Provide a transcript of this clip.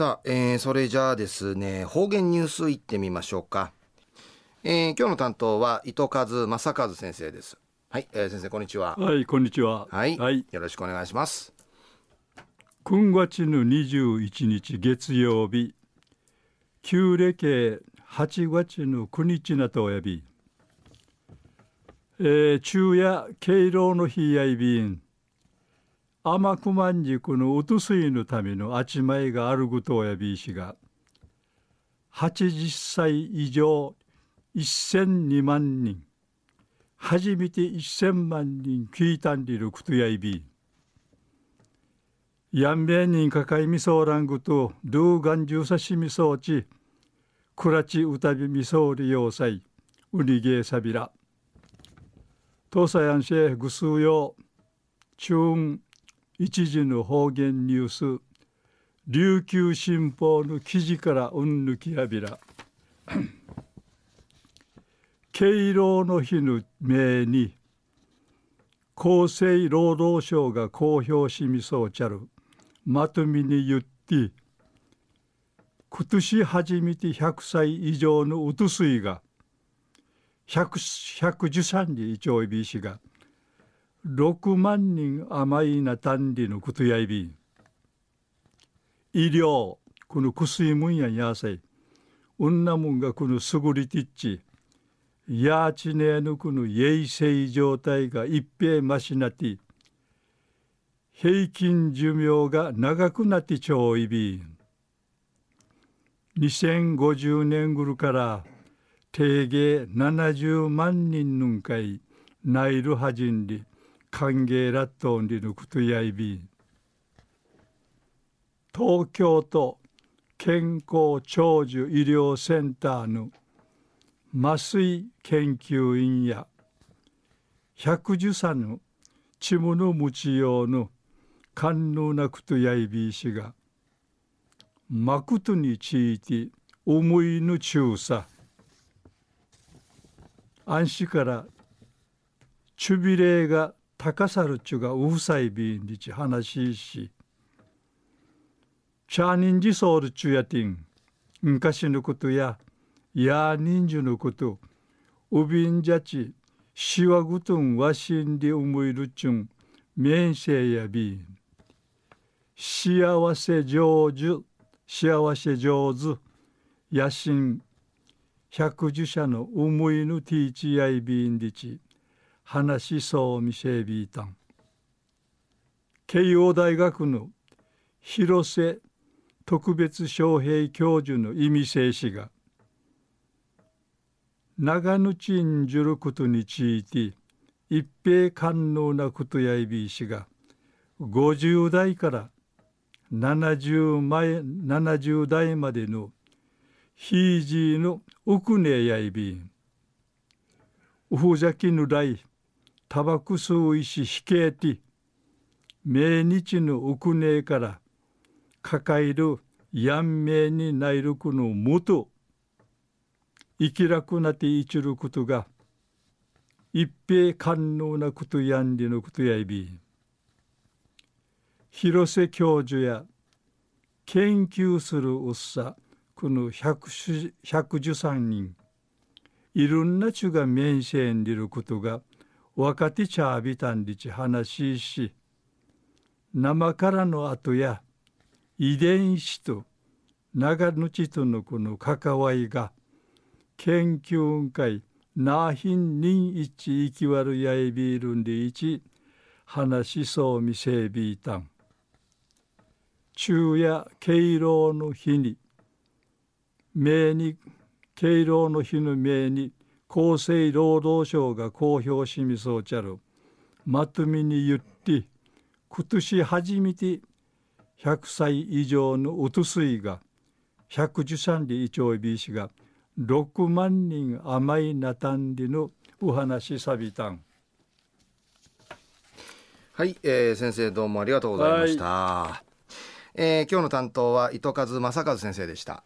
さあ、えー、それじゃあですね方言ニュースいってみましょうか、えー、今日の担当は糸数正和先生です。はい、えー、先生こんにちは。はいこんにちは。はい、はい、よろしくお願いします。9月の21日月曜日旧暦8月の9日なとおやび、えー、昼夜敬老の日やいびん天熊軸のうとすいのためのあちまいがあることをやびいしが80歳以上1002万人初めて1000万人聞いたんりることやいびやんべんにかかいみそうらんぐとルーガンジュサシミそうちくらちうたびみそうりようさいうにげさびら。東西安市ぐすうよ中一時の方言ニュース。琉球新報の記事からうんぬきやびら。敬老の日の命に厚生労働省が公表しみそうちゃる。まとめに言って今年初めて100歳以上のうとすいが113人一応いびしが6万人甘いな単理のことやいび医療この薬もんややさい女もんがこのすぐりてっちやちねえぬくの衛生状態が一平ましなって平均寿命が長くなってちょいび2050年ぐるから定芸70万人ぬんかいナイルはじんり歓迎ラットンリヌクトヤイビ東京都健康長寿医療センターの麻酔研究員や百寿さぬちむのむち用の官能なくとやいびいしがまくとについて思いぬ中さ安心からちゅびれが高さるちゅがうさいびんりち話ししチャーニンジソールちゅやてん昔のことやや人数のことうびんじゃちしわぐとんわしんで思いるちゅん面せやびん幸せ上手幸せ上手野心百寿者の思いぬティーチやいびんりち話しそうみせびいたん。慶応大学の広瀬特別招聘教授の意味静止が長野ちんじゅることについて一平官能なことやいびいしが50代から70前70代までのひいじいのうくねやいびん。うふざきぬらいタバク吸う石ひけて命日のうくねから抱えるやんめいにないるくのもと生きらくなっていちることが一平官能なことやんりのことやいび広瀬教授や研究するうっさこの113人いろんなちが面せんりることが若手ちゃびたんりち話し生からの後や遺伝子と長ぬとのこの関わりが研究会なひんにんいちいきわるやいびるんでいち話しそうみせびいたん。昼夜敬老の日に命に敬老の日の命に厚生労働省が公表しみそうちゃるまとめに言って今年初めて100歳以上のうとすいが113里一丁びしが6万人甘いなたんりのお話さびたん。はい、えー、先生どうもありがとうございました、はい、えー、今日の担当は糸数正和先生でした